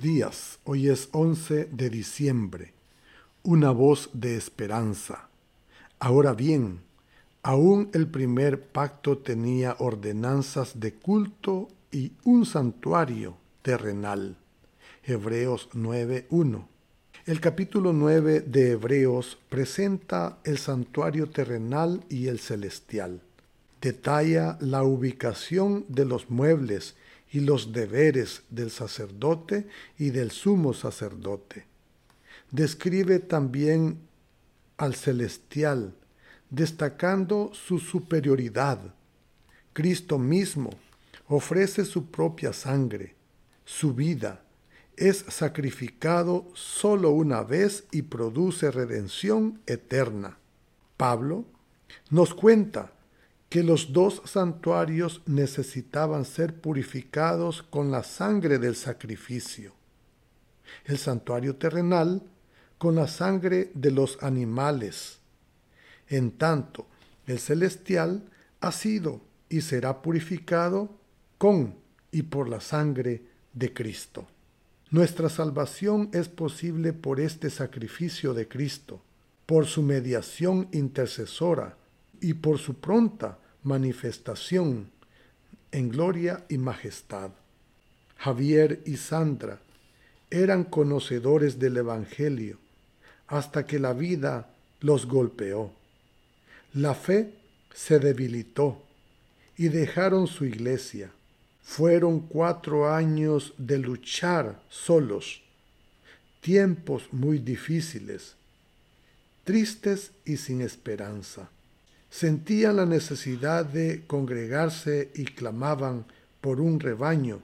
Días, hoy es 11 de diciembre. Una voz de esperanza. Ahora bien, aún el primer pacto tenía ordenanzas de culto y un santuario terrenal. Hebreos 9.1. El capítulo 9 de Hebreos presenta el santuario terrenal y el celestial. Detalla la ubicación de los muebles y los deberes del sacerdote y del sumo sacerdote. Describe también al celestial, destacando su superioridad. Cristo mismo ofrece su propia sangre, su vida, es sacrificado solo una vez y produce redención eterna. Pablo nos cuenta que los dos santuarios necesitaban ser purificados con la sangre del sacrificio. El santuario terrenal con la sangre de los animales. En tanto, el celestial ha sido y será purificado con y por la sangre de Cristo. Nuestra salvación es posible por este sacrificio de Cristo, por su mediación intercesora y por su pronta manifestación en gloria y majestad. Javier y Sandra eran conocedores del Evangelio hasta que la vida los golpeó. La fe se debilitó y dejaron su iglesia fueron cuatro años de luchar solos, tiempos muy difíciles, tristes y sin esperanza. Sentían la necesidad de congregarse y clamaban por un rebaño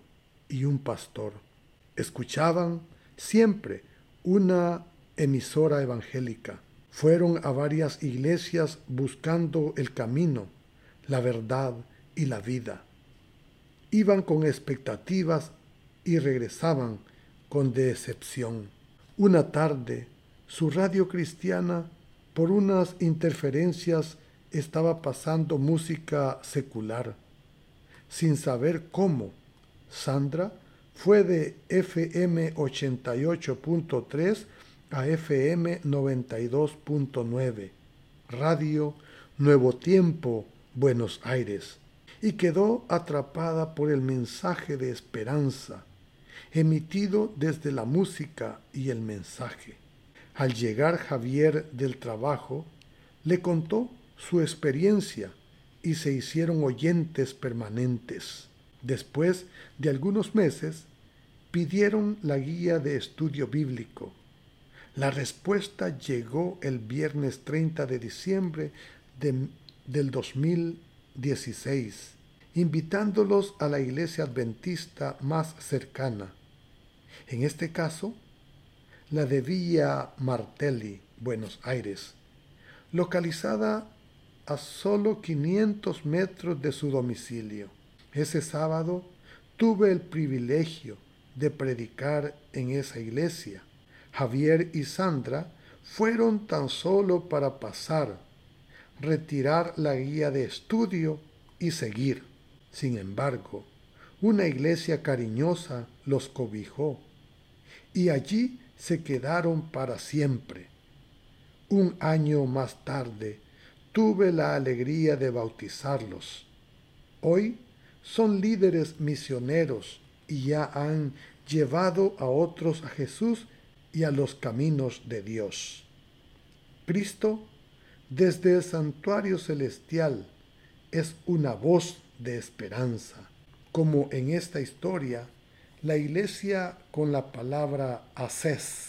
y un pastor. Escuchaban siempre una emisora evangélica. Fueron a varias iglesias buscando el camino, la verdad y la vida iban con expectativas y regresaban con decepción. Una tarde, su radio cristiana, por unas interferencias, estaba pasando música secular. Sin saber cómo, Sandra fue de FM 88.3 a FM 92.9, Radio Nuevo Tiempo, Buenos Aires y quedó atrapada por el mensaje de esperanza emitido desde la música y el mensaje. Al llegar Javier del trabajo, le contó su experiencia y se hicieron oyentes permanentes. Después de algunos meses, pidieron la guía de estudio bíblico. La respuesta llegó el viernes 30 de diciembre de, del 2016 invitándolos a la iglesia adventista más cercana. En este caso, la de Villa Martelli, Buenos Aires, localizada a solo 500 metros de su domicilio. Ese sábado tuve el privilegio de predicar en esa iglesia. Javier y Sandra fueron tan solo para pasar, retirar la guía de estudio y seguir. Sin embargo, una iglesia cariñosa los cobijó y allí se quedaron para siempre. Un año más tarde tuve la alegría de bautizarlos. Hoy son líderes misioneros y ya han llevado a otros a Jesús y a los caminos de Dios. Cristo, desde el santuario celestial, es una voz de esperanza, como en esta historia, la iglesia con la palabra ACES,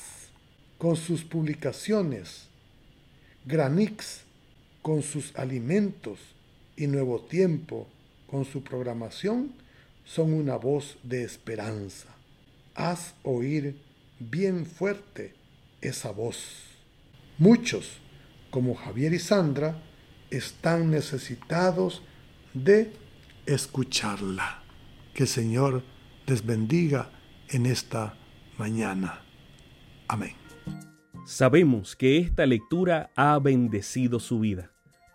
con sus publicaciones, Granix con sus alimentos y Nuevo Tiempo con su programación, son una voz de esperanza. Haz oír bien fuerte esa voz. Muchos, como Javier y Sandra, están necesitados de escucharla. Que el Señor les bendiga en esta mañana. Amén. Sabemos que esta lectura ha bendecido su vida.